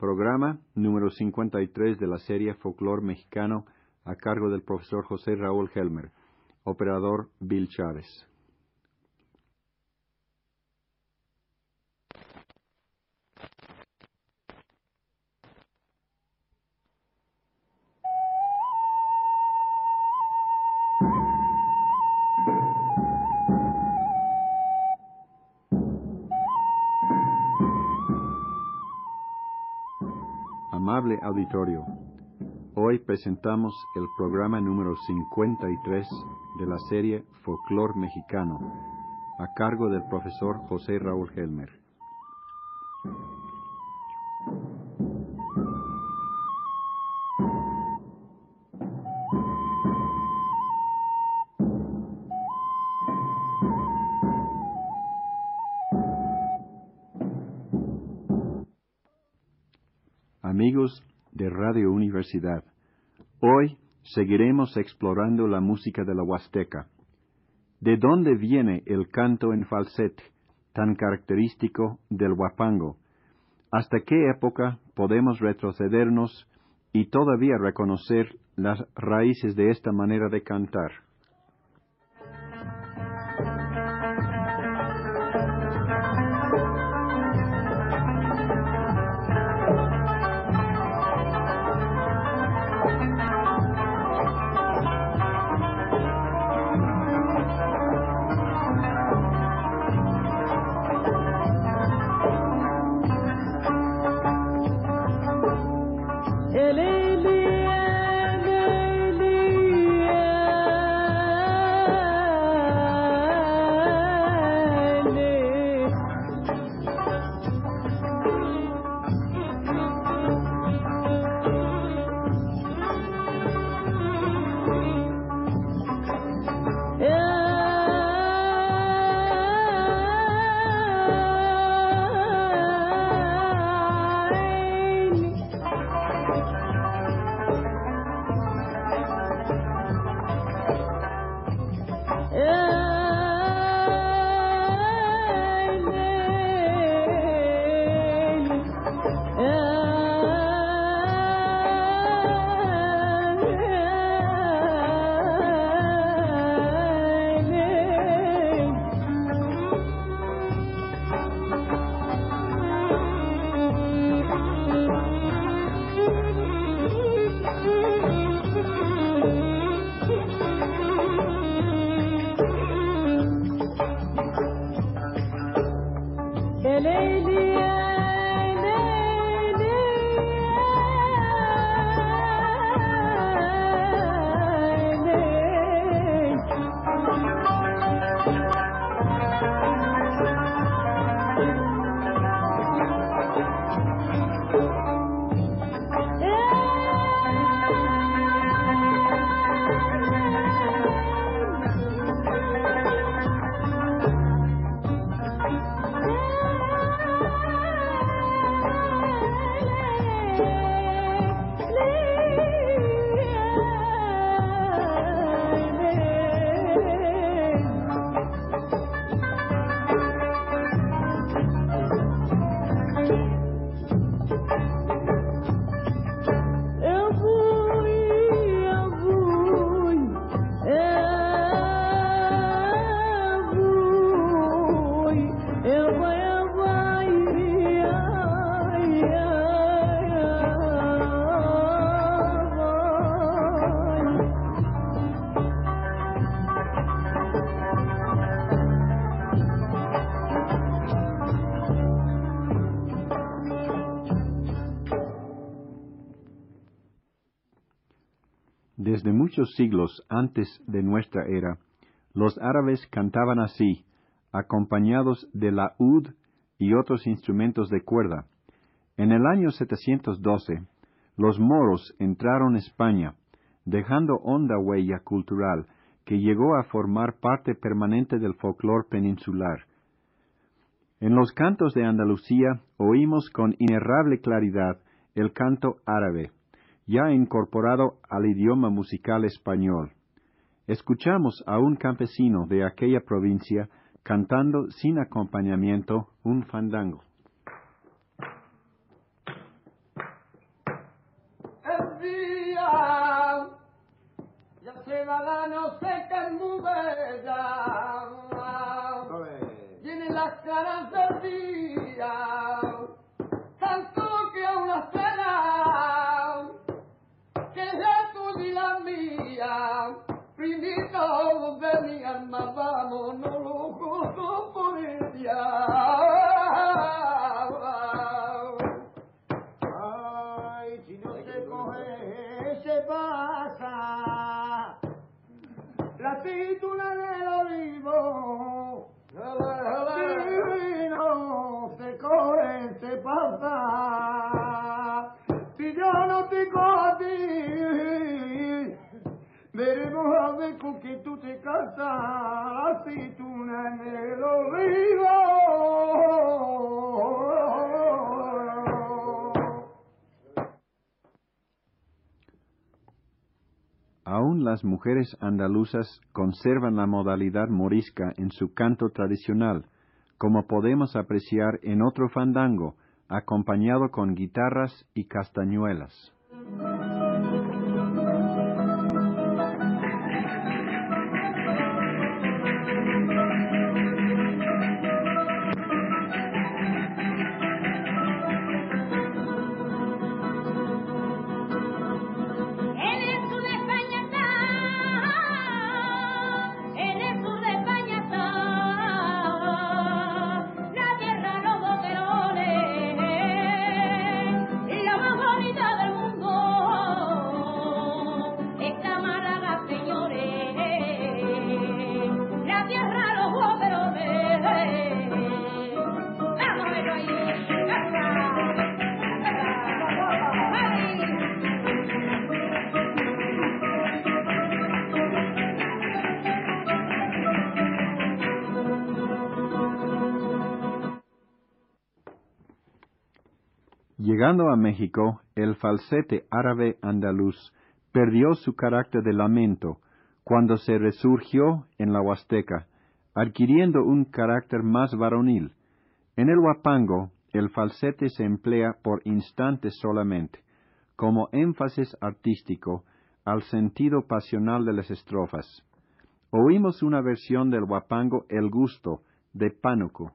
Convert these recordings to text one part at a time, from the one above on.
programa número 53 de la serie Folklore Mexicano a cargo del profesor José Raúl Helmer, operador Bill Chávez. Auditorio, hoy presentamos el programa número 53 de la serie Folklore Mexicano, a cargo del profesor José Raúl Helmer. Hoy seguiremos explorando la música de la Huasteca. ¿De dónde viene el canto en falsete, tan característico del huapango? ¿Hasta qué época podemos retrocedernos y todavía reconocer las raíces de esta manera de cantar? Siglos antes de nuestra era, los árabes cantaban así, acompañados de la ud y otros instrumentos de cuerda. En el año 712, los moros entraron a España, dejando honda huella cultural que llegó a formar parte permanente del folclore peninsular. En los cantos de Andalucía oímos con inerrable claridad el canto árabe, ya incorporado al idioma musical español. Escuchamos a un campesino de aquella provincia cantando sin acompañamiento un fandango. Las caras del día. ya finito veni al mavamo no lo costo por día Aún las mujeres andaluzas conservan la modalidad morisca en su canto tradicional, como podemos apreciar en otro fandango, acompañado con guitarras y castañuelas. Llegando a México, el falsete árabe andaluz perdió su carácter de lamento cuando se resurgió en la Huasteca, adquiriendo un carácter más varonil. En el huapango, el falsete se emplea por instantes solamente, como énfasis artístico al sentido pasional de las estrofas. Oímos una versión del huapango El Gusto, de Pánuco,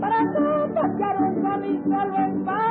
para que pasaron a mi salvo en paz.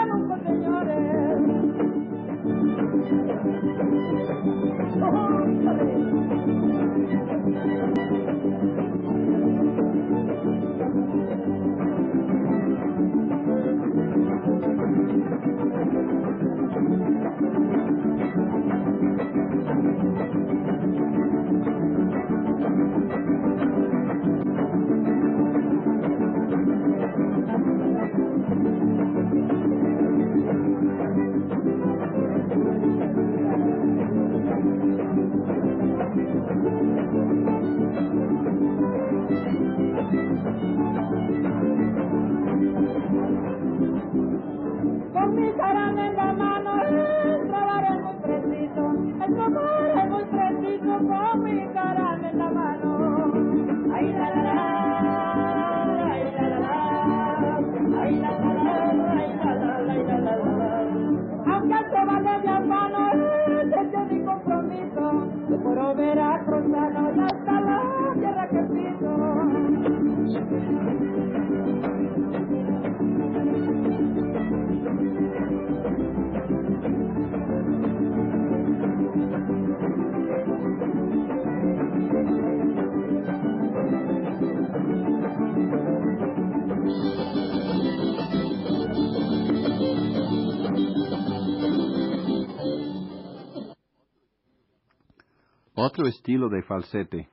ಮಾಡ್ತೇವೆ Otro estilo de falsete.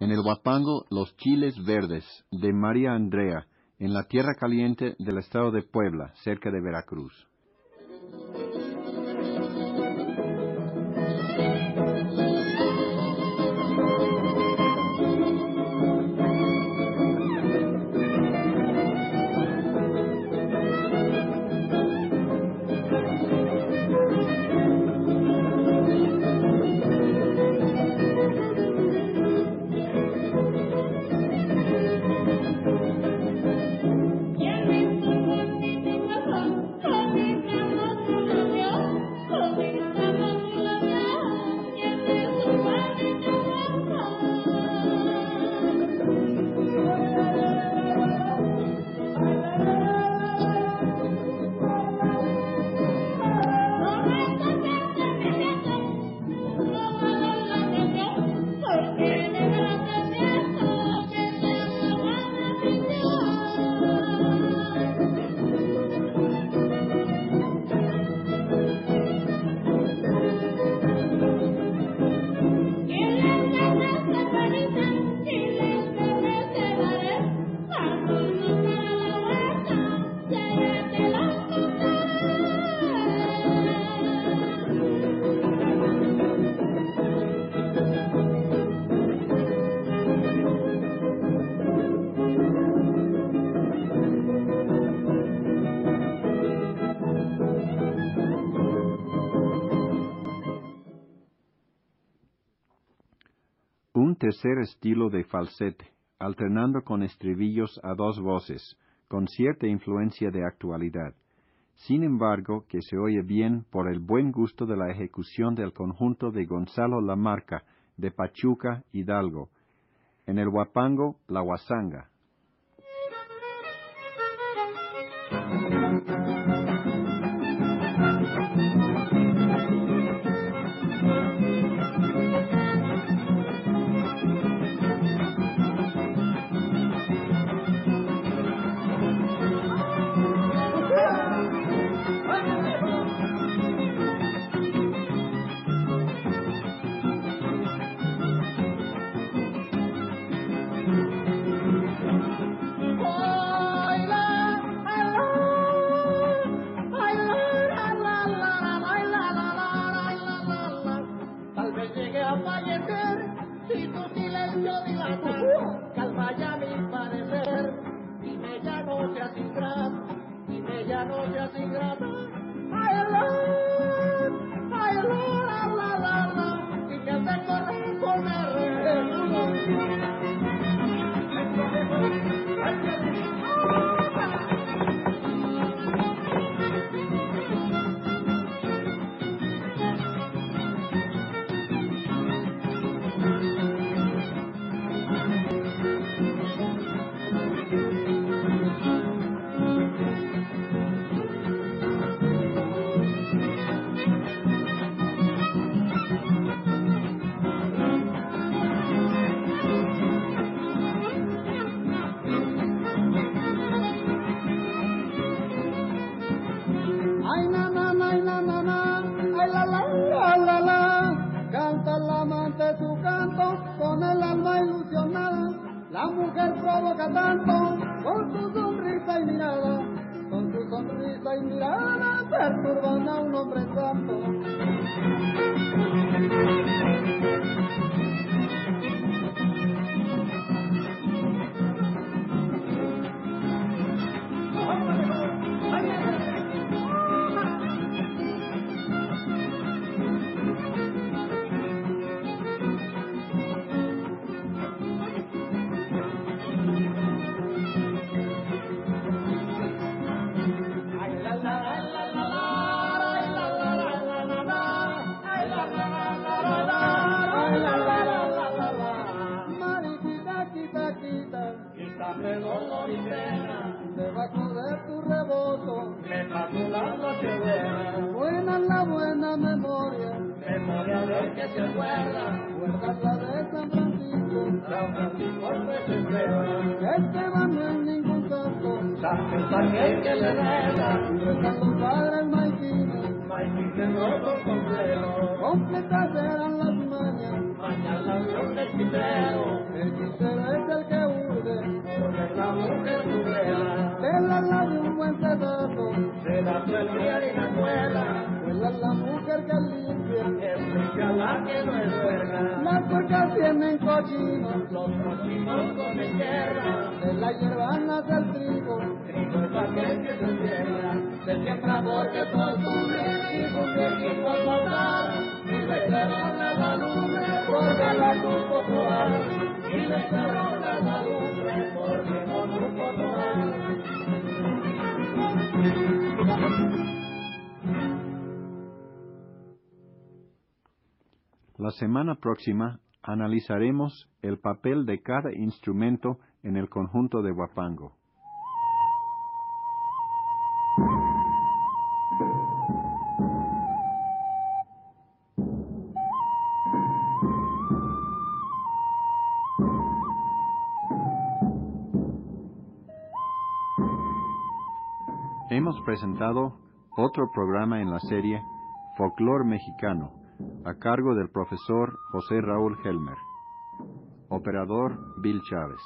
En el Huapango, Los Chiles Verdes, de María Andrea, en la Tierra Caliente del estado de Puebla, cerca de Veracruz. Un tercer estilo de falsete, alternando con estribillos a dos voces, con cierta influencia de actualidad. Sin embargo, que se oye bien por el buen gusto de la ejecución del conjunto de Gonzalo Lamarca, de Pachuca, Hidalgo. En el Huapango, la Huasanga. Miami tanto con su sonrisa y mirada, con su sonrisa y mirada perturban a un hombre santo. Aquel que le reza, rezan los padres maiquines, Maikines no son complejos, completas eran las mañas, mañana Dios del quitero, el quisero es el que urde, porque la mujer tuviera, de la labia un buen pedazo, su el día y la escuela, vuela la mujer que limpia, explica la que no es verga, las puercas tienen cochinos, los cochinos comen tierra, de la hierba nace el trigo la semana próxima analizaremos el papel de cada instrumento en el conjunto de Huapango. Hemos presentado otro programa en la serie Folclor Mexicano, a cargo del profesor José Raúl Helmer. Operador Bill Chávez.